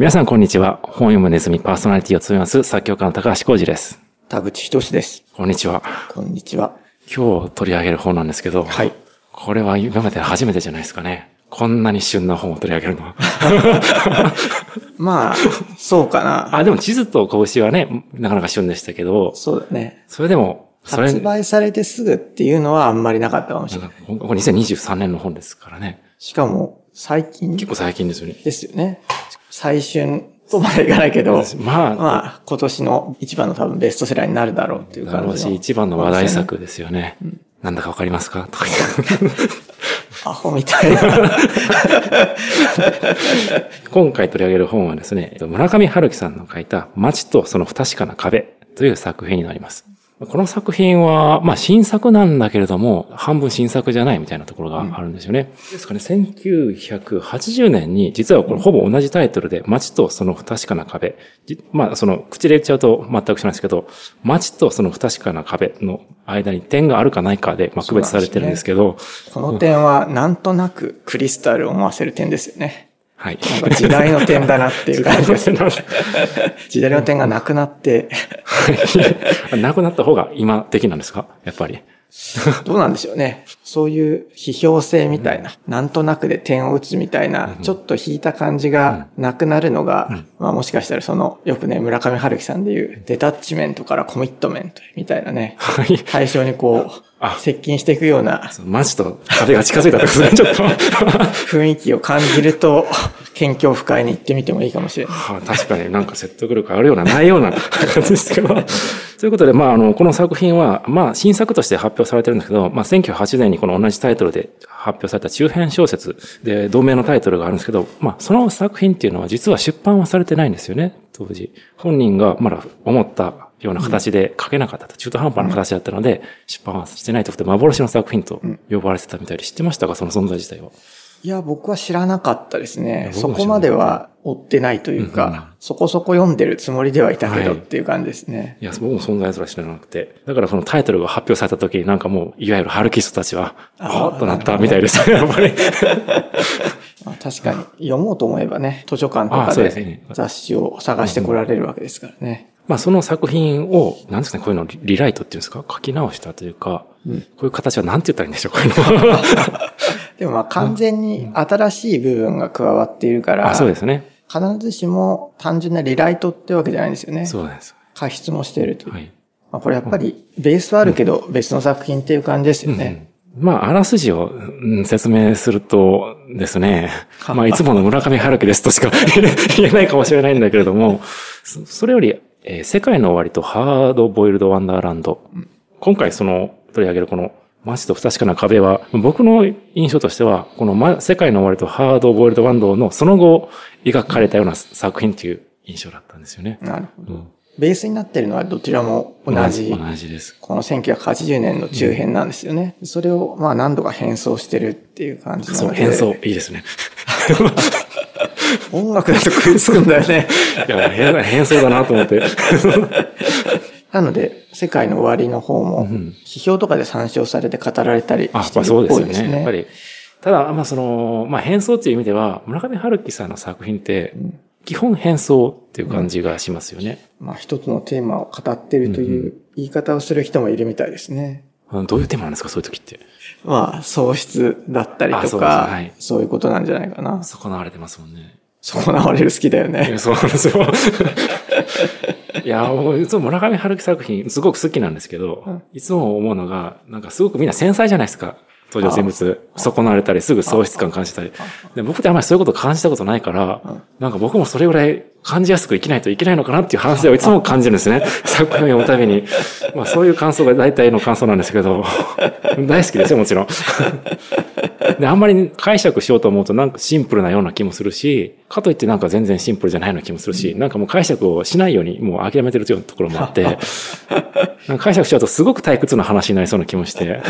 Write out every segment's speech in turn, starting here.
皆さんこんにちは。本読むネズミパーソナリティを務めます作曲家の高橋浩二です。田口仁です。こんにちは。こんにちは。今日取り上げる本なんですけど、はい。これは今まで初めてじゃないですかね。こんなに旬な本を取り上げるのは。まあ、そうかな。あ、でも地図と拳はね、なかなか旬でしたけど、そうだね。それでも、それ、発売されてすぐっていうのはあんまりなかったかもしれない。ここれ2023年の本ですからね。しかも、最近？結構最近ですよね。ですよね。最春とまでいかないけど、まあ、まあ、今年の一番の多分ベストセラーになるだろうっていう感じの。一番の話題作ですよね。なんだかわかりますか？とか言って アホみたいな。今回取り上げる本はですね、村上春樹さんの書いた街とその不確かな壁という作品になります。この作品は、まあ新作なんだけれども、半分新作じゃないみたいなところがあるんですよね。ですかね、1980年に、実はこれほぼ同じタイトルで、街とその不確かな壁。じまあその、口で言っちゃうと全く知らないですけど、街とその不確かな壁の間に点があるかないかで、まあ区別されてるんですけど、この点は、なんとなくクリスタルを思わせる点ですよね。はい。なんか時代の点だなっていう感じです。時代の点がなくなって、なくなった方が今的なんですか？やっぱり。どうなんでしょうね。そういう批評性みたいな、なんとなくで点を打つみたいな、ちょっと引いた感じがなくなるのが、まあもしかしたらその、よくね、村上春樹さんでいう、デタッチメントからコミットメントみたいなね、はい。対象にこあう、接近していくような街と壁が近づいたってことですね、ちょっと。雰囲気を感じると、県境不快に行ってみてもいいかもしれない。はあ、確かになんか説得力あるような、ないような感じですけど。ということで、まあ、あの、この作品は、まあ、新作として発表されてるんですけど、まあ、1908年にこの同じタイトルで発表された中編小説で、同名のタイトルがあるんですけど、まあ、その作品っていうのは実は出版はされてないんですよね、当時。本人がまだ思ったような形で書けなかったと、中途半端な形だったので、出版はしてないとって幻の作品と呼ばれてたみたいで、知ってましたか？その存在自体は。いや、僕は知らなかったですね。そこまでは追ってないというか、そこそこ読んでるつもりではいたけどはいっていう感じですね。いや、僕も存在すら知らなくて。だからそのタイトルが発表された時になんかもう、いわゆるハルキストたちは、あっとなったみたいですね、やっぱり。まあ確かに読もうと思えばね、図書館とあかで雑誌を探してこられるわけですからね。まあその作品を、なんですかね、こういうのをリリライトっていうんですか書き直したというか、こういう形はなんて言ったらいいんでしょう、こういうのは。でもまあ完全に新しい部分が加わっているから、あ、そうですね。必ずしも単純なリライトってわけじゃないんですよね。そうです。過失もしていると。はい。まあこれやっぱりベースはあるけど別の作品っていう感じですよね。まあ、あらすじをうん説明するとですね、まあ、いつもの村上春樹ですとしか 言えないかもしれないんだけれども、そそれより、えー世界の終わりとハードボイルドワンダーランド。今回その取り上げるこの街と不確かな壁は、僕の印象としては、この、ま、世界の終わりとハードボイルドワンダーのその後描かれたような作品という印象だったんですよね。なるほど。うんベースになってるのはどちらも同じ。同じです。この1980年の中編なんですよね。それをまあ何度か変装してるっていう感じなそう、ので。変装、いいですね。音楽だと食いつくんだよね。いや、変変装だなと思って。なので、世界の終わりの方も、批評とかで参照されて語られたりあ、してるまあそうですよっぽいですね。ね。やっぱり。ただ、まあその、まあ変装っていう意味では、村上春樹さんの作品って、基本変装っていう感じがしますよね。まあ一つのテーマを語ってるという言い方をする人もいるみたいですね。うんどういうテーマなんですか、そういう時って。まあ、喪失だったりとか、はいそういうことなんじゃないかな。損なわれてますもんね。損なわれる好きだよいねや。そうなんですよ。いや、もういつも村上春樹作品すごく好きなんですけど、いつも思うのが、なんかすごくみんな繊細じゃないですか。登場人物、損なわれたり、すぐ喪失感感じたり。で僕ってあんまりそういうこと感じたことないから、なんか僕もそれぐらい感じやすく生きないといけないのかなっていう反省をいつも感じるんですね。作品を読むたびに。まあそういう感想が大体の感想なんですけど、大好きですよ、もちろん。で、あんまり解釈しようと思うとなんかシンプルなような気もするし、かといってなんか全然シンプルじゃないような気もするし、なんかもう解釈をしないようにもう諦めてるようなところもあって、なんか解釈しちゃうとすごく退屈な話になりそうな気もして、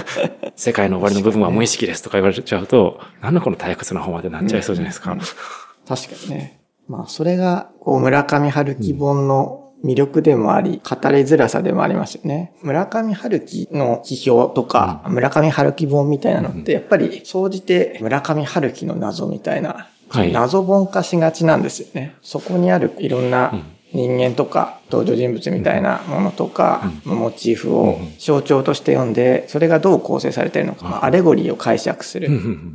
世界の終わりの部分は無意識ですとか言われちゃうと、なんだこの退屈な本までなっちゃいそうじゃないですか。確かにね。まあ、それが、こう、村上春樹本の魅力でもあり、語りづらさでもありますよね。村上春樹の批評とか、村上春樹本みたいなのって、やっぱり、総じて村上春樹の謎みたいな謎本化しがちなんですよね。そこにあるいろんな人間とか登場人物みたいなものとか、モチーフを象徴として読んで、それがどう構成されているのか、まあ、アレゴリーを解釈する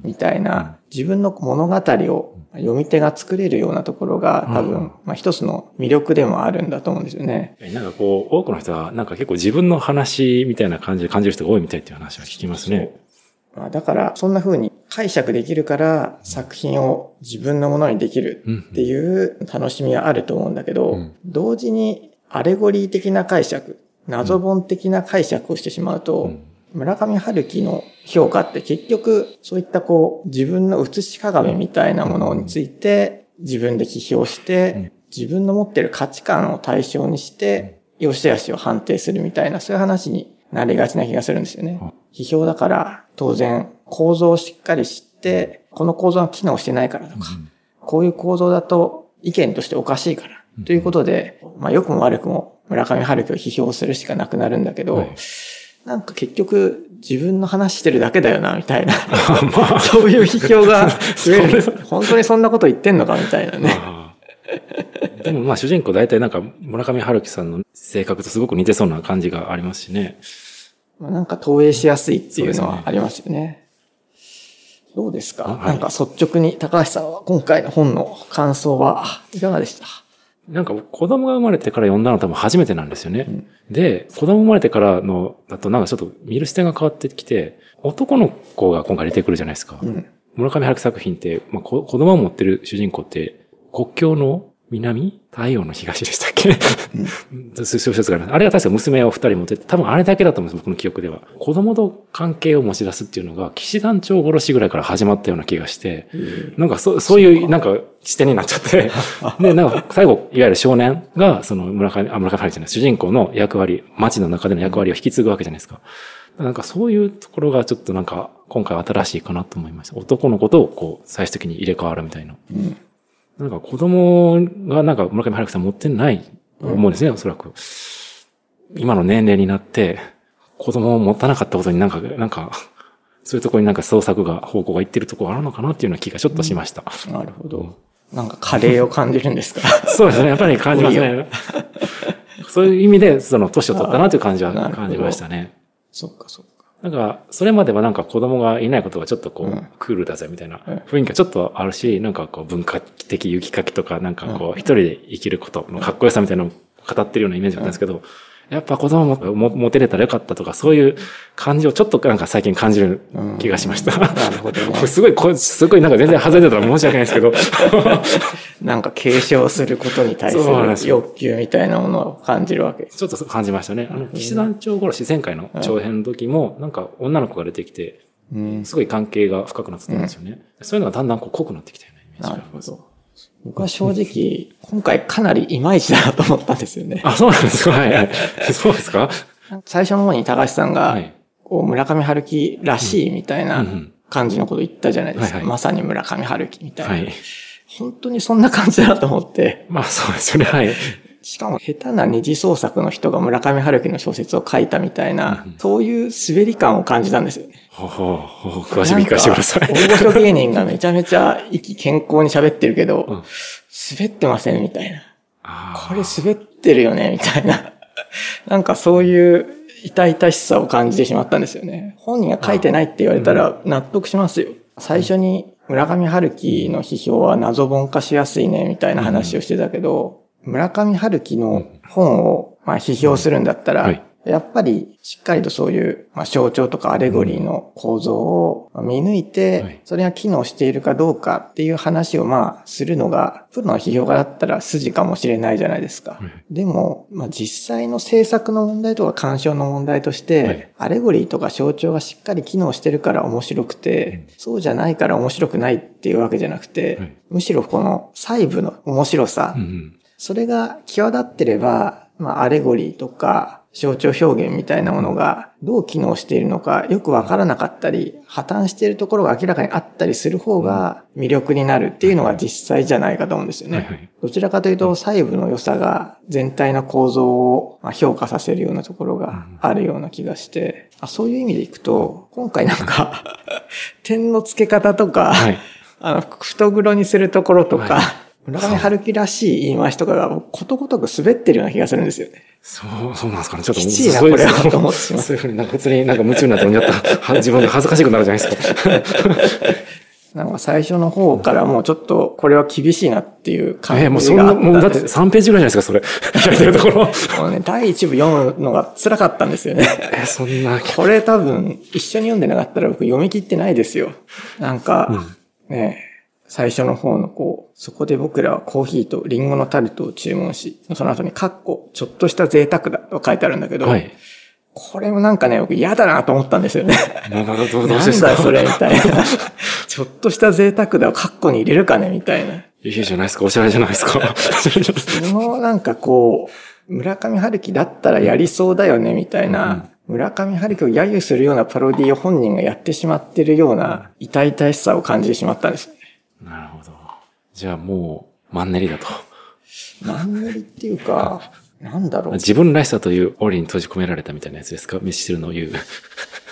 みたいな、自分の物語を読み手が作れるようなところが多分、まあ一つの魅力でもあるんだと思うんですよね。なんかこう、多くの人はなんか結構自分の話みたいな感じで感じる人が多いみたいっていう話は聞きますね。だから、そんな風に解釈できるから作品を自分のものにできるっていう楽しみはあると思うんだけど、うん、同時にアレゴリー的な解釈、謎本的な解釈をしてしまうと、うん、村上春樹の評価って結局そういったこう自分の写し鏡みたいなものについて自分で批評して、自分の持ってる価値観を対象にして、良し悪しを判定するみたいなそういう話になりがちな気がするんですよね。批評だから当然構造をしっかり知って、この構造が機能してないからとか、こういう構造だと意見としておかしいから、ということで、まあ良くも悪くも村上春樹を批評するしかなくなるんだけど、はい、なんか結局自分の話してるだけだよな、みたいな。まあ、そういう批評が増える。本当にそんなこと言ってんのか、みたいなね。でもまあ主人公大体なんか村上春樹さんの性格とすごく似てそうな感じがありますしね。なんか投影しやすいっていうのはありますよね。どうですか、はい、なんか率直に高橋さんは今回の本の感想はいかがでした？なんか子供が生まれてから読んだの多分初めてなんですよね。うん、で、子供生まれてからのだとなんかちょっと見る視点が変わってきて、男の子が今回出てくるじゃないですか。うん、村上春樹作品って、まあ、子供を持ってる主人公って国境の南？太陽の東でしたっけ、うん、そういう説があります。あれが確か娘を二人持ってて、多分あれだけだと思うんです、僕の記憶では。子供と関係を持ち出すっていうのが、騎士団長殺しぐらいから始まったような気がして、なんかそそういう、なんか視点になっちゃって、で、なんか最後、いわゆる少年が、その村上、あ、村上春樹じゃない、主人公の役割、街の中での役割を引き継ぐわけじゃないですか。なんかそういうところがちょっとなんか、今回新しいかなと思いました。男の子と、こう、最終的に入れ替わるみたいな。うんなんか子供がなんか村上春樹さん持ってないと思うんですね、うん、おそらく。今の年齢になって、子供を持たなかったことになんか、なんか、そういうところになんか創作が、方向がいってるところあるのかなっていうような気がちょっとしました。うん、なるほど。なんかカレーを感じるんですか？そうですね。やっぱり感じますね。そういう意味で、その年を取ったなという感じは感じましたね。そっかそっか。なんか、それまではなんか子供がいないことがちょっとこう、クールだぜみたいな雰囲気がちょっとあるし、なんかこう文化的雪かきとか、なんかこう、一人で生きることのかっこよさみたいなのを語ってるようなイメージだったんですけど、やっぱ子供も持てれたらよかったとか、そういう感じをちょっとなんか最近感じる気がしました。なるほどね。すごい、こすごいなんか全然外れてたら申し訳ないですけど。なんか継承することに対する欲求みたいなものを感じるわけちょっと感じましたね。あの、騎士団長殺し前回の長編の時も、なんか女の子が出てきて、すごい関係が深くなってたんですよね。そういうのがだんだんこう濃くなってきたよね。なるほど。僕は正直、今回かなりいまいちだなと思ったんですよね。あ、そうなんですか？はい、はい。そうですか？最初の方に高橋さんが、こう村上春樹らしいみたいな感じのこと言ったじゃないですか。まさに村上春樹みたいな。はい、本当にそんな感じだと思って。まあそうですよね。はい。しかも下手な二次創作の人が村上春樹の小説を書いたみたいな、うん、そういう滑り感を感じたんですよね。ほうほう、詳しく聞かせてください。大御所芸人がめちゃめちゃ生き健康に喋ってるけど、うん、滑ってませんみたいな。これ滑ってるよねみたいな。なんかそういう痛々しさを感じてしまったんですよね。本人が書いてないって言われたら納得しますよ。最初に村上春樹の批評は謎本化しやすいねみたいな話をしてたけど、村上春樹の本をまあ批評するんだったら、はい。やっぱりしっかりとそういう、まあ、象徴とかアレゴリーの構造を見抜いて、それが機能しているかどうかっていう話をまあするのが、プロの批評家だったら筋かもしれないじゃないですか。でも、まあ、実際の制作の問題とか鑑賞の問題として、アレゴリーとか象徴がしっかり機能してるから面白くて、そうじゃないから面白くないっていうわけじゃなくて、むしろこの細部の面白さ、それが際立ってれば、まあ、アレゴリーとか、象徴表現みたいなものがどう機能しているのかよくわからなかったり、破綻しているところが明らかにあったりする方が魅力になるっていうのが実際じゃないかと思うんですよね。どちらかというと細部の良さが全体の構造を評価させるようなところがあるような気がして、そういう意味でいくと、今回なんか 点の付け方とか、はい。あの、太黒にするところとか、はい村上春樹らしい言い回しとかがことごとく滑ってるような気がするんですよね。そう、そうなんですかね。ちょっときちいなこれはと思ってしまうそういうふうになんか普通になんか夢中になって読んじゃった。は自分が恥ずかしくなるじゃないですか。なんか最初の方からもうちょっとこれは厳しいなっていう感じえー、がもうそんな、もうだってんです3ページぐらいじゃないですか、それ。書いてるところ。もうね、第一部読むのが辛かったんですよね。えー、そんな、これ多分一緒に読んでなかったら僕読み切ってないですよ。なんか、ね、最初の方のこう、そこで僕らはコーヒーとリンゴのタルトを注文し、その後にカッコ、ちょっとした贅沢だと書いてあるんだけど、はい。これもなんかね、僕嫌だなと思ったんですよね。なるほど、どうですか？んだよそれみたいな。ちょっとした贅沢だをカッコに入れるかねみたいな。いいじゃないですか、おしゃれじゃないですか。そのなんかこう、村上春樹だったらやりそうだよねみたいな、村上春樹を揶揄するようなパロディを本人がやってしまってるような痛々しさを感じてしまったんです。なるほど。じゃあもう、マンネリだと。マンネリっていうか、なんだろう。自分らしさという檻に閉じ込められたみたいなやつですか？ミスチルの言う。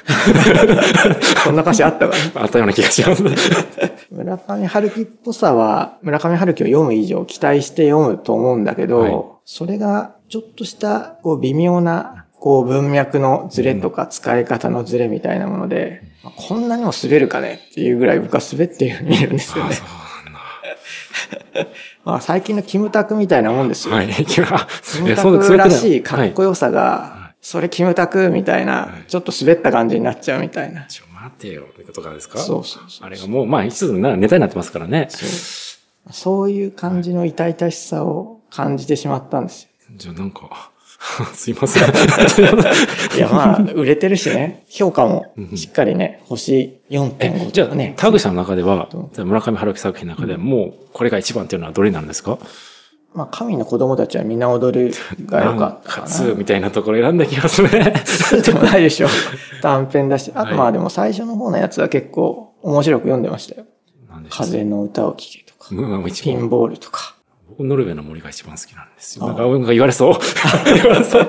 そんな歌詞あったかな。あったような気がします。村上春樹っぽさは、村上春樹を読む以上期待して読むと思うんだけど、はいそれがちょっとしたこう微妙なこう文脈のズレとか使い方のズレみたいなもので、まあこんなにも滑るかねっていうぐらい僕は滑って見えるんですよね。まあ最近のキムタクみたいなもんですよ。はい。キムタクらしいかっこよさが、それキムタクみたいな、ちょっと滑った感じになっちゃうみたいな。ちょ、待てよ、ってことかですか？そうそうそう。あれがもう、まあ、一つのネタになってますからね。そうそういう感じの痛々しさを感じてしまったんですよ。じゃあなんか、すいません。いや、まあ、売れてるしね、評価もしっかりね、星4.5え、じゃあ、ね。田口さんの中では、村上春樹作品の中でもう、これが一番っていうのはどれなんですか？まあ、神の子供たちは皆踊るが良かったかな。初みたいなところ選んだ気がするね。そうでもないでしょ。短編だし。あはいとまあでも最初の方のやつは結構面白く読んでましたよ。風の歌を聴けとか、ピンボールとか。僕、ノルウェーの森が一番好きなんですよ。あなんか、言われそう。言われそう。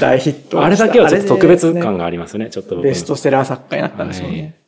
大ヒット。あれだけはちょっと特別感がありますね、ちょっと僕ベストセラー作家になったんですよね。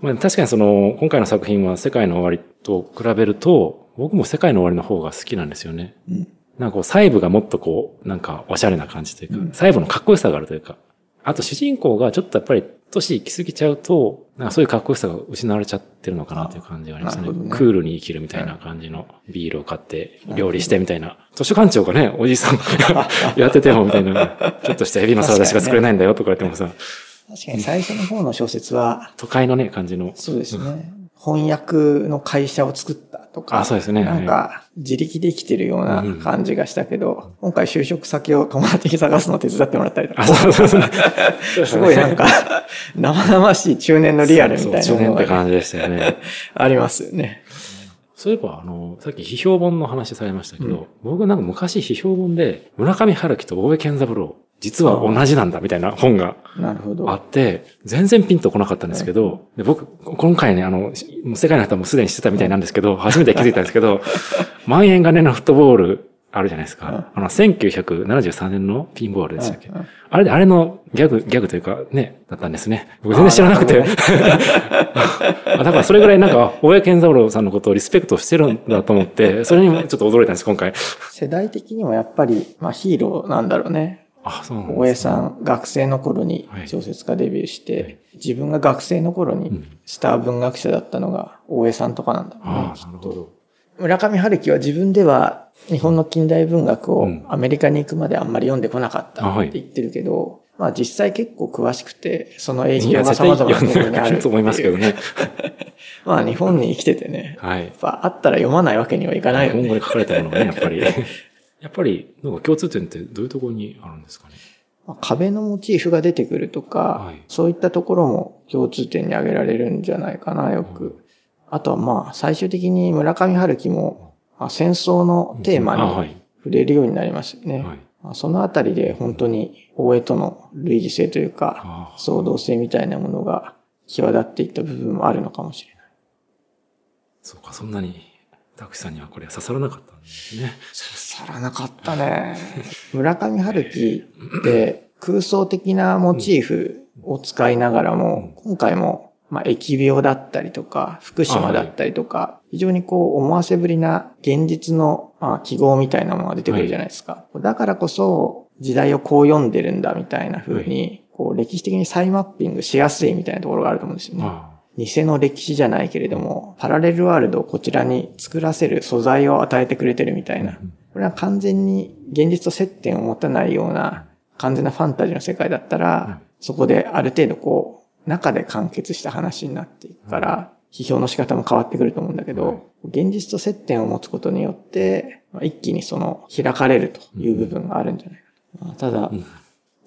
まあ、確かにその、今回の作品は世界の終わりと比べると、僕も世界の終わりの方が好きなんですよね。うんなんかこう、細部がもっとこう、なんかおしゃれな感じというか、細部のかっこよさがあるというか、あと主人公がちょっとやっぱり年行き過ぎちゃうと、なんかそういうかっこよさが失われちゃってるのかなという感じがありますね。ねクールに生きるみたいな感じのビールを買って料理してみたいな。図書館長がね、おじいさんがやっててもみたいな、ちょっとしたエビのサラダしか作れないんだよとか言ってもさ、確かに最初の方の小説は、都会のね、感じの。そうですね。翻訳の会社を作ったとか、あそうですねなんか、自力で生きてるような感じがしたけど、今回就職先を友達に探すのを手伝ってもらったりとか。すごいなんか、生々しい中年のリアルみたいなそう中年って感じでしたよね。ありますよね。そういえば、あの、さっき批評本の話されましたけど、僕なんか昔批評本で、村上春樹と大江健三郎、実は同じなんだみたいな本がなるほど。あって、全然ピンとこなかったんですけど、で僕、今回ね、あの、世界の人はもうすでに知ってたみたいなんですけど、初めて気づいたんですけど、万円金のフットボールあるじゃないですか。あの、1973年のピンボールでしたっけあれで、あれのギャグ、ギャグというかね、だったんですね。僕全然知らなくて。あだからそれぐらいなんか、大江健三郎さんのことをリスペクトしてるんだと思って、それにもちょっと驚いたんです、今回。世代的にもやっぱり、まあヒーローなんだろうね。大江さん、学生の頃にはい小説家デビューして、自分が学生の頃にスター文学者だったのが大江さんとかなんだろうねあ。あ、なるほど。村上春樹は自分では日本の近代文学をうんアメリカに行くまであんまり読んでこなかったって言ってるけど、まあ実際結構詳しくて、その影響が様々なところにあるると思いますけどね。まあ日本に生きててね、はいやっ。ぱあったら読まないわけにはいかないよね。日本語で書かれたものがね、やっぱり。やっぱり、なんか共通点ってどういうところにあるんですかね？まあ壁のモチーフが出てくるとか、はいそういったところも共通点に挙げられるんじゃないかな、よく。あとはまあ最終的に村上春樹もまあ戦争のテーマに触れるようになりましたよね。はいまあそのあたりで本当に大江との類似性というかあ、創造性みたいなものが際立っていった部分もあるのかもしれない。そうか、そんなに、タクシさんにはこれ刺さらなかったね。さらなかったね。村上春樹って空想的なモチーフを使いながらも、今回もまあ、疫病だったりとか、福島だったりとか、非常にこう、思わせぶりな現実の、まあ、記号みたいなものが出てくるじゃないですか。だからこそ、時代をこう読んでるんだみたいな風に、こう、歴史的に再マッピングしやすいみたいなところがあると思うんですよね。偽の歴史じゃないけれども、パラレルワールドをこちらに作らせる素材を与えてくれてるみたいな。これは完全に現実と接点を持たないような完全なファンタジーの世界だったら、そこである程度こう、中で完結した話になっていくから、批評の仕方も変わってくると思うんだけど、現実と接点を持つことによって、一気にその開かれるという部分があるんじゃないかと。ただ、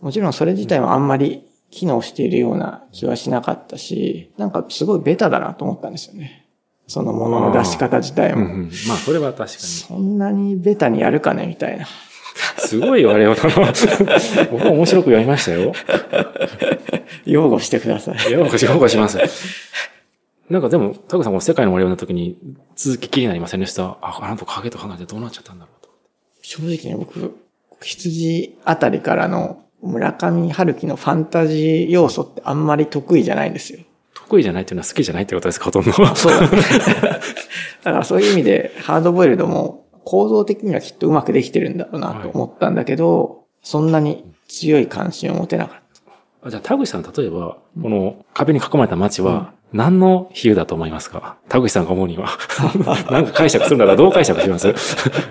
もちろんそれ自体はあんまり機能しているような気はしなかったし、なんかすごいベタだなと思ったんですよね。そのものの出し方自体も。うんうん、まあ、それは確かに。そんなにベタにやるかねみたいな。すごい言われようだな。僕は面白く読みましたよ。擁護してください。擁護し、擁護します。なんかでも、タグさんも世界の森を読んだ時に続き気になりませんでした？あ、あなた影と離れてどうなっちゃったんだろうと。正直ね、僕、羊あたりからの村上春樹のファンタジー要素ってあんまり得意じゃないんですよ。得意じゃないっていうのは好きじゃないってことですか、ほとんど。そうだね。だからそういう意味で、ハードボイルドも構造的にはきっとうまくできてるんだろうなと思ったんだけど、はい、そんなに強い関心を持てなかった。じゃあ、田口さん、例えば、この壁に囲まれた街は、何の比喩だと思いますか？田口さんが思うには。なんか解釈するならどう解釈します？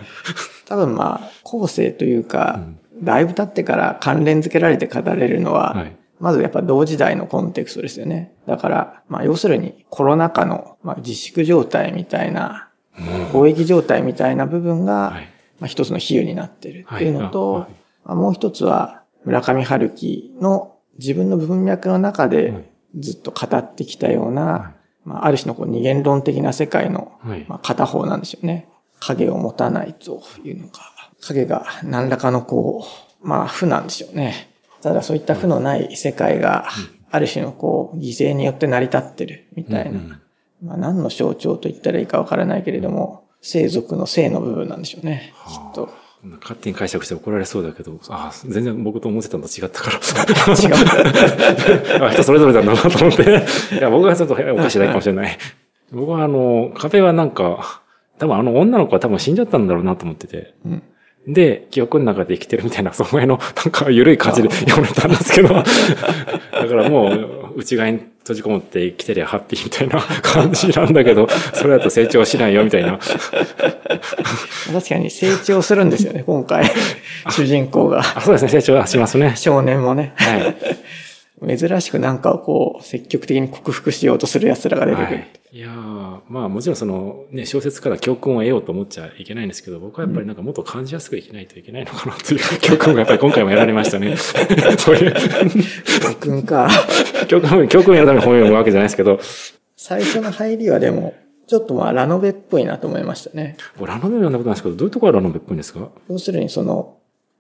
多分まあ、後世というか、うん、だいぶ経ってから関連付けられて語れるのは、はい、まずやっぱ同時代のコンテクストですよね。だから、まあ要するにコロナ禍の、まあ、自粛状態みたいな貿易状態みたいな部分が、まあ、一つの比喩になっているっていうのと、まあ、もう一つは村上春樹の自分の文脈の中でずっと語ってきたような、まあ、ある種のこう二元論的な世界の、まあ、片方なんですよね。影を持たないというのが、影が何らかのこう、まあ負なんでしょうね。ただそういった負のない世界が、ある種のこう、犠牲によって成り立ってるみたいな。まあ、何の象徴と言ったらいいかわからないけれども、生族の生の部分なんでしょうね、きっと。勝手に解釈して怒られそうだけど、あ全然僕と思ってたのと違ったから。違う。人それぞれだなと思って。いや、僕はちょっとおかしいだけかもしれない。僕はあの、壁はなんか、多分あの女の子は多分死んじゃったんだろうなと思ってて。うんで、記憶の中で生きてるみたいな、その前の、なんか緩い感じで読めたんですけど、だからもう、内側に閉じこもって生きてりゃハッピーみたいな 感じなんだけど、それだと成長しないよみたいな。確かに成長するんですよね、今回。主人公が。そうですね、成長はしますね。少年もね。はい。珍しくなんかをこう、積極的に克服しようとする奴らが出てくる。はい、いやまあもちろんそのね、小説から教訓を得ようと思っちゃいけないんですけど、僕はやっぱりなんかもっと感じやすくいけないといけないのかなという 教訓がやっぱり今回もやられましたね。そういう。教訓か。教訓、教訓をやるために本読むわけじゃないですけど。最初の入りはでも、ちょっとまあラノベっぽいなと思いましたね。ラノベ読んだことないですけど、どういうところがラノベっぽいんですか？要するにその、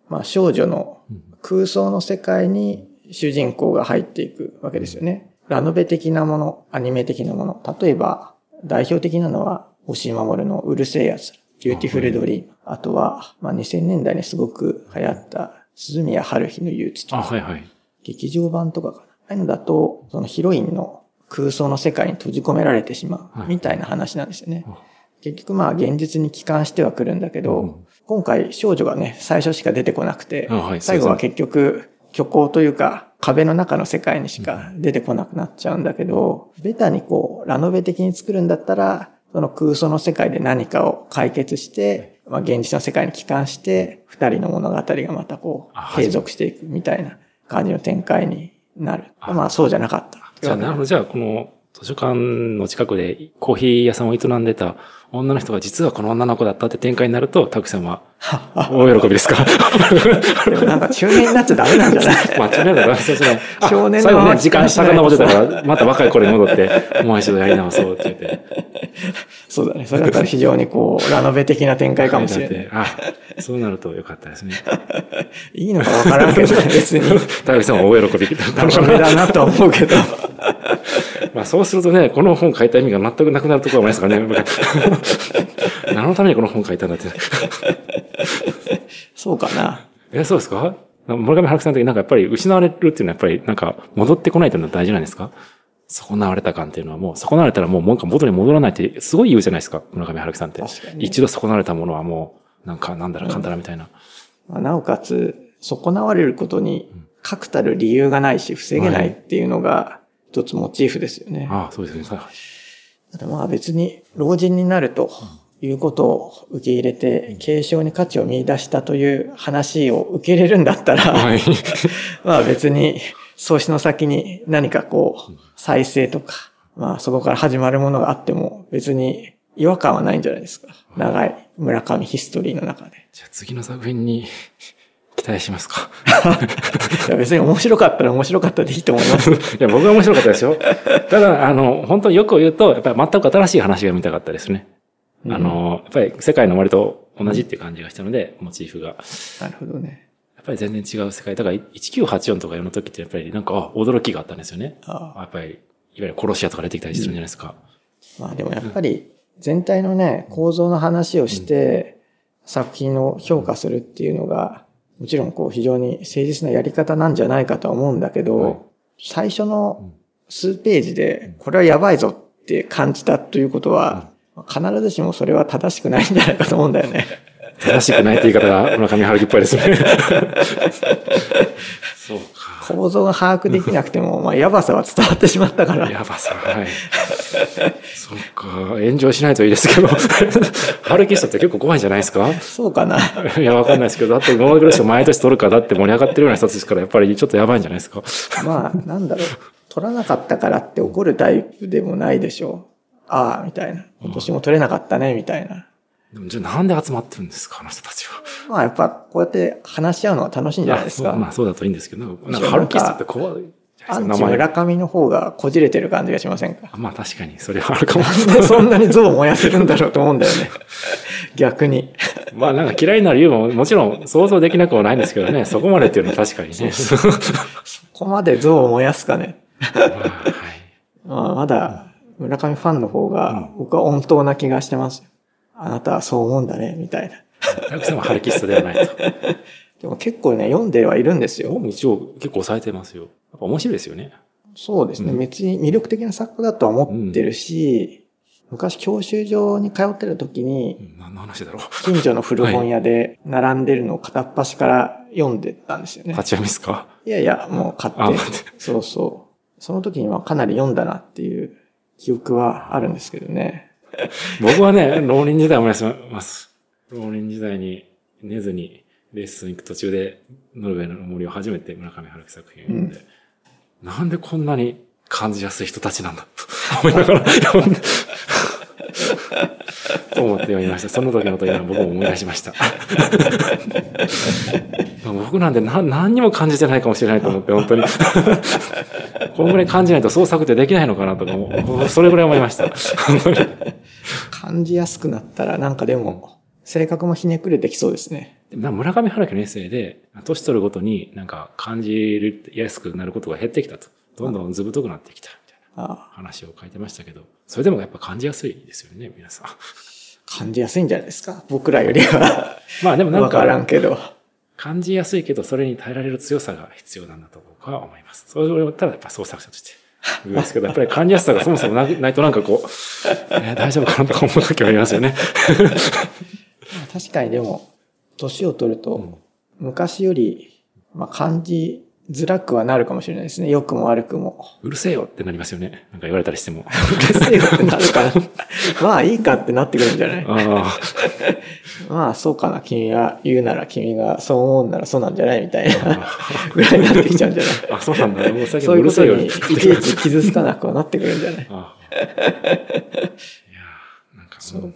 まあ少女の空想の世界に主人公が入っていくわけですよね。ラノベ的なもの、アニメ的なもの。例えば、代表的なのは、星守のうるせえやつ、ビューティフルドリーム。あとは、まあ、2000年代にすごく流行った、涼宮ハルヒの憂鬱とか。はいはい。劇場版とかかな。ああいうのだと、そのヒロインの空想の世界に閉じ込められてしまう、みたいな話なんですよね。はい、結局まあ現実に帰還してはくるんだけど、うん、今回少女がね、最初しか出てこなくて、はい、最後は結局虚構というか、壁の中の世界にしか出てこなくなっちゃうんだけど、ベタにこう、ラノベ的に作るんだったら、その空想の世界で何かを解決して、まあ、現実の世界に帰還して、二人の物語がまたこう、継続していくみたいな感じの展開になる。まあ、そうじゃなかった。じゃあ、なるほど。じゃあ、この図書館の近くでコーヒー屋さんを営んでた女の人が実はこの女の子だったって展開になると、たくさんは大喜びですか？でもなんか中年になっちゃダメなんじゃない？まあ中年だダメですね。少年の最後ね、時間遡ってたから、また若い頃に戻って、もう一度やり直そうって言って。そうだね。それだったら非常にこう、ラノベ的な展開かもしれない。あ、そうなるとよかったですね。いいのかわからんけど、別に。田口さんは大喜び。ラノベだなと思うけど。まあそうするとね、この本書いた意味が全くなくなるところもありますからね。何のためにこの本書いたんだって。そうかな。え、そうですか？村上春樹さんの時なんかやっぱり失われるっていうのはやっぱりなんか戻ってこないというのは大事なんですか？損なわれた感っていうのはもう、損なわれたらもう文句元に戻らないってすごい言うじゃないですか、村上春樹さんって。一度損なわれたものはもう、なんか、なんだらかんだらみたいな。うん、まあ、なおかつ、損なわれることに、確たる理由がないし、防げないっていうのが、一つモチーフですよね。ああ、そうですね。ただまあ別に、老人になると、いうことを受け入れて、継承に価値を見出したという話を受け入れるんだったら、はい、まあ別に、創始の先に何かこう、再生とか、まあそこから始まるものがあっても別に違和感はないんじゃないですか。長い村上ヒストリーの中で。じゃあ次の作品に期待しますか。いや別に面白かったら面白かったでいいと思います。いや僕は面白かったですよ。ただ、あの、本当によく言うと、やっぱり全く新しい話が見たかったですね。うん、あの、やっぱり世界の割と同じっていう感じがしたので、モチーフが。なるほどね。ぱり全然違う世界。だから1984とか読むときってやっぱりなんか、驚きがあったんですよね。ああやっぱり、いわゆる殺し屋とか出てきたりするんじゃないですか。うん、まあでもやっぱり全体のね、構造の話をして、作品を評価するっていうのが、もちろんこう非常に誠実なやり方なんじゃないかとは思うんだけど、はい、最初の数ページで、これはやばいぞって感じたということは、必ずしもそれは正しくないんじゃないかと思うんだよね。正しくないって言い方が村上春樹っぽいですね。そうか。構造が把握できなくても、まあ、やばさは伝わってしまったから。やばさ、はい。そうか。炎上しないといいですけど。春樹ストって結構怖いんじゃないですか？そうかな。いや、わかんないですけど、だって今まで毎年取るかだって盛り上がってるような人たちですから、やっぱりちょっとやばいんじゃないですか？まあ、なんだろう。取らなかったからって怒るタイプでもないでしょう。ああ、みたいな。今年も取れなかったね、みたいな。でもじゃあなんで集まってるんですか、あの人たちは。まあやっぱこうやって話し合うのは楽しいんじゃないですか。あまあそうだといいんですけど、なんかハルキストって怖い。アンチ村上の方がこじれてる感じがしませんか？まあ確かに、それはあるかもしれない。そんなに像を燃やせるんだろうと思うんだよね。逆に。まあなんか嫌いになる理由ももちろん想像できなくはないんですけどね、そこまでっていうのは確かにね。そこまで像を燃やすかね。まあ、はい。まあまだ村上ファンの方が僕は温当な気がしてます。あなたはそう思うんだね、みたいな。たくさんはハルキストではないと。でも結構ね、読んではいるんですよ。僕も一応結構抑えてますよ。やっぱ面白いですよね。そうですね。うん、別に魅力的な作家だとは思ってるし、うん、昔教習所に通ってる時に、何の話だろう。近所の古本屋で並んでるのを片っ端から読んでたんですよね。立ち読みですか？いやいや、もう買って。そうそう。その時にはかなり読んだなっていう記憶はあるんですけどね。僕はね、浪人時代思い出します。浪人時代に寝ずにレッスン行く途中でノルウェーの森を初めて村上春樹作品を読んで、うん、なんでこんなに感じやすい人たちなんだと思いながら読んでと 思って読みました。その時のこと今僕も思い出しました。僕なんて何何にも感じてないかもしれないと思って、本当に。このぐらい感じないと創作ってできないのかなとかも、それぐらい思いました。本当に。感じやすくなったらなんかでも、性格もひねくれてきそうですね。村上春樹のエッセイで、年取るごとになんか感じやすくなることが減ってきたと。どんどんずぶとくなってきた話を書いてましたけど、それでもやっぱ感じやすいですよね、皆さん。感じやすいんじゃないですか？僕らよりは。まあでもなんか。わからんけど。感じやすいけど、それに耐えられる強さが必要なんだと僕は思います。それをただやっぱ創作者として。ですけど、やっぱり 感じやすさがそもそもないとなんかこう、えー、大丈夫かなとか思う時はありますよね。確かにでも、年を取ると、昔より、まあ、感じづらくはなるかもしれないですね。良くも悪くも。うるせえよってなりますよね。なんか言われたりしても。うるせえよってなるかな。まあいいかってなってくるんじゃない？あ まあそうかな。君が言うなら君がそう思うならそうなんじゃないみたいなぐらいになってきちゃうんじゃない？あ、そうなんだ。もうそういうことにいちいち傷つかなくはなってくるんじゃない？いやなんかそう。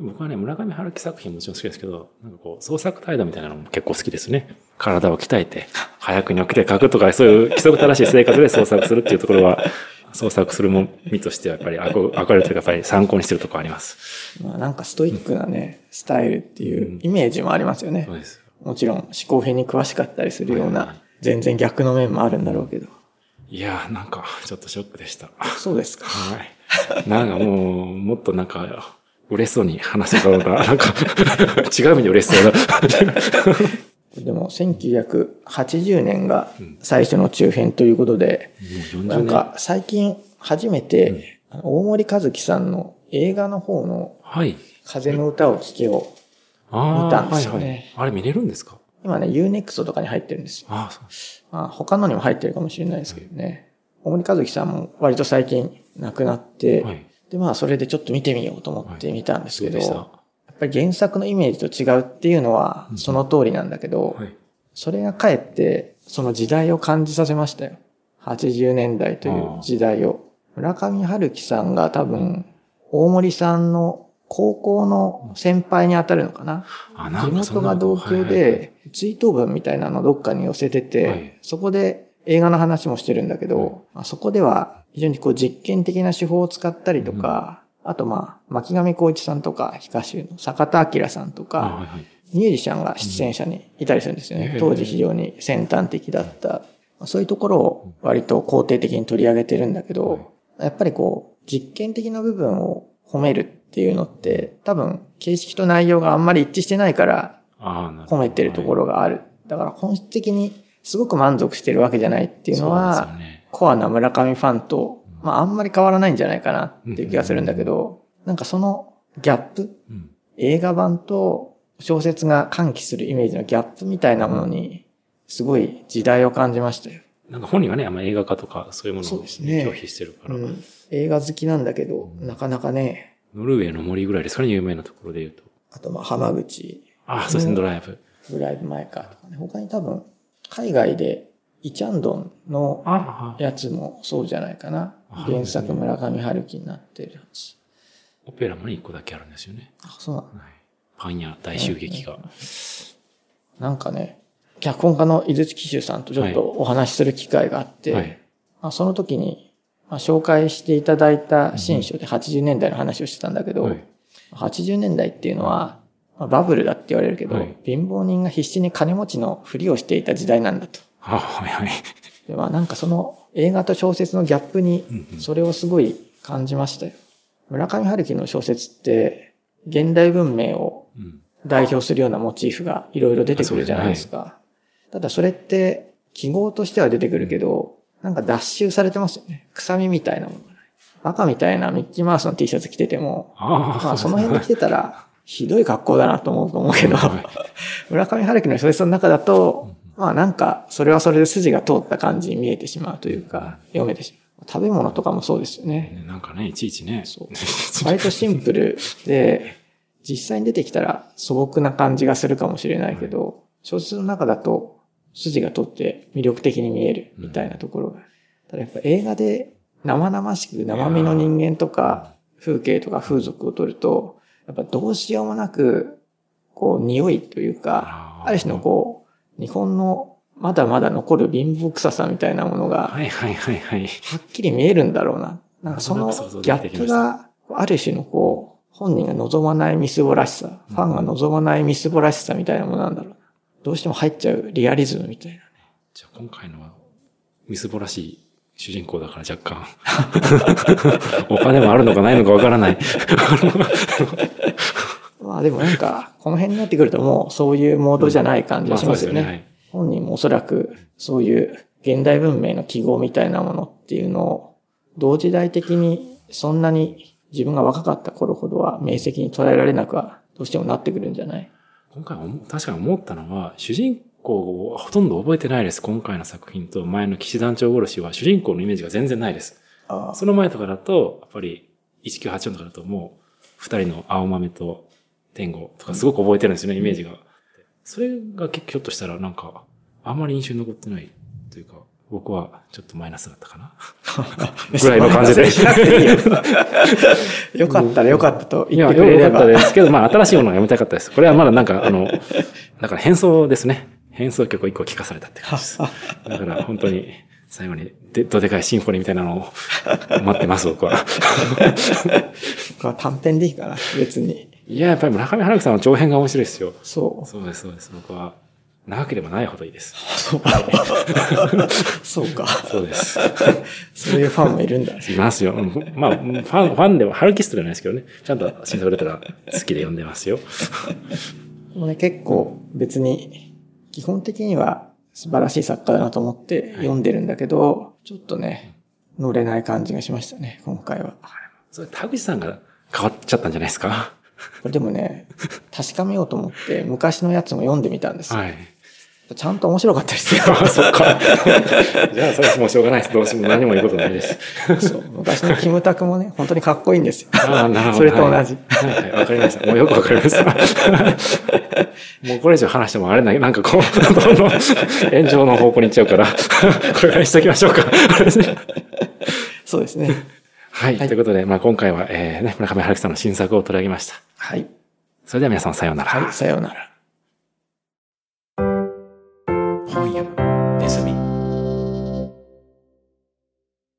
僕はね、村上春樹作品もちろん好きですけど、なんかこう、創作態度みたいなのも結構好きですね。体を鍛えて、早くに起きて書くとか、そういう規則正しい生活で創作するっていうところは、創作するもみとしてはやっぱり憧れというかやっぱり参考にしてるところあります。まあなんかストイックなね、うん、スタイルっていうイメージもありますよね。そうです。もちろん思考編に詳しかったりするような、全然逆の面もあるんだろうけど。いやーなんかちょっとショックでした。そうですか。はい。なんかもう、もっとなんか、嬉しそうに話せたのが、なんか違う意味で嬉しそうだ。でも、1980年が最初の中編ということで、もう40年なんか最近初めて、大森和樹さんの映画の方のはい。風の歌を聴けを、ああ、見たんですよねはいはい。あれ見れるんですか？今ね、UNEXT とかに入ってるんですよ。ああ、そう。まあ、他のにも入ってるかもしれないですけどね。大森和樹さんも割と最近亡くなって、はい。で、まあ、それでちょっと見てみようと思って見たんですけど、どうでした？やっぱり原作のイメージと違うっていうのはその通りなんだけど、はい。それがかえってその時代を感じさせましたよ。80年代という時代を。村上春樹さんが多分、大森さんの高校の先輩に当たるのかな？あ、な地元が同郷はいはいはいで、追悼文みたいなのをどっかに寄せてて、はいそこで映画の話もしてるんだけど、まあそこでは非常にこう実験的な手法を使ったりとか、あとまあ、巻上光一さんとか、ヒカシュの坂田明さんとか。ミュージシャンが出演者にいたりするんですよね。うん当時非常に先端的だった。まあそういうところを割と肯定的に取り上げてるんだけど、やっぱりこう、実験的な部分を褒めるっていうのって、多分、形式と内容があんまり一致してないから褒めてるところがある。だから本質的にすごく満足してるわけじゃないっていうのは、ね。コアな村上ファンと、まああんまり変わらないんじゃないかなっていう気がするんだけど、なんかそのギャップ、うん。映画版と小説が喚起するイメージのギャップみたいなものに、すごい時代を感じましたよ。なんか本人はね、あんま映画化とかそういうものをね拒否してるから、うん、映画好きなんだけど、なかなかね、ノルウェーの森ぐらいですかね、有名なところで言うと。あとまあ浜口、ああ、そうですね、ドライブ。ドライブ・マイ・カーとかね、他に多分、海外でイチャンドンのやつもそうじゃないかな。あ原作村上春樹になってるやつ。オペラもね、一個だけあるんですよね。あ、そうなのはい。パン屋大襲撃が。なんかね、脚本家の井筒紀州さんとちょっとお話しする機会があって、はい。まあ、その時に、まあ、紹介していただいた新書で80年代の話をしてたんだけど、はい80年代っていうのは、まあバブルだって言われるけど、はい貧乏人が必死に金持ちのふりをしていた時代なんだと。はいはい。でまあ、なんかその映画と小説のギャップにそれをすごい感じましたよ。村上春樹の小説って現代文明をうん。代表するようなモチーフがいろいろ出てくるじゃないですか。ただそれって記号としては出てくるけど、なんか脱臭されてますよね。臭みみたいなものがない。バカみたいなミッキーマウスの T シャツ着てても、ああ、まあその辺で着てたら ひどい格好だなと思うと思うけど、はい 村上春樹の小説の中だと、まあなんかそれはそれで筋が通った感じに見えてしまうというか、読めてしまう。食べ物とかもそうですよね。ねなんかね、いちいちね。そう 割とシンプルで、実際に出てきたら素朴な感じがするかもしれないけど、小説の中だと筋が通って魅力的に見えるみたいなところが。ただやっぱ映画で生々しく生身の人間とか風景とか風俗を撮ると、やっぱどうしようもなく、こう匂いというか、ある種のこう、日本のまだまだ残る貧乏臭さみたいなものが、はいはいはいはい。はっきり見えるんだろうな。なんかそのギャップが、ある種のこう、本人が望まないみすぼらしさ、ファンが望まないみすぼらしさみたいなものなんだろうな。どうしても入っちゃうリアリズムみたいなね。じゃあ今回のは、みすぼらしい主人公だから若干。お金もあるのかないのかわからない。まあでもなんか、この辺になってくるともうそういうモードじゃない感じがしますよね。はい本人もおそらくそういう現代文明の記号みたいなものっていうのを同時代的にそんなに自分が若かった頃ほどは明晰に捉えられなくはどうしてもなってくるんじゃない？今回思確かに思ったのは、主人ほとんど覚えてないです。今回の作品と前の騎士団長殺しは主人公のイメージが全然ないです。あその前とかだと、やっぱり1984とかだともう、二人の青豆と天狗とかすごく覚えてるんですよね、イメージが。それが結構ひょっとしたらなんか、あんまり印象に残ってないというか、僕はちょっとマイナスだったかな。ぐらいの感じで。よ。よかったらよかったと言ってくれればよかった。ですけど、まあ、新しいものが読みたかったです。これはまだなんか、あの、だから変奏ですね。変奏曲を一個聴かされたって感じです。だから本当に、最後にで、どでかいシンフォニーみたいなのを待ってます、僕は。僕は短編でいいかな、別に。いや、やっぱり村上春樹さんの長編が面白いですよ。そう。そうです、そうです。僕は、長ければないほどいいです。そうか。そうか。そうです。そういうファンもいるんだね。いますよ。うんまあ、ファン、ファンでも、ハルキストじゃないですけどね。ちゃんと新作出たら好きで読んでますよ。もうね、結構別に基本的には素晴らしい作家だなと思って読んでるんだけど、ちょっとね、乗れない感じがしましたね、今回は。それ、田口さんが変わっちゃったんじゃないですか？これでもね、確かめようと思って昔のやつも読んでみたんですよ。はい。ちゃんと面白かったですよ。あ、そっか。じゃあ、それはもうしょうがないです。どうしても何も言うことないです。そう昔のキムタクもね、本当にかっこいいんですよ。ああ、なるほど。それと同じ。はい、はい、わかりました。もうよくわかりました。もうこれ以上話してもあれない。なんかこう、どんどん炎上の方向に行っちゃうから、これぐらいしときましょうか。そうですね。はい。ということで、まあ今回は、えー、ね、村上春樹さんの新作を取り上げました。はい。それでは皆さんさようなら。はい、さようなら。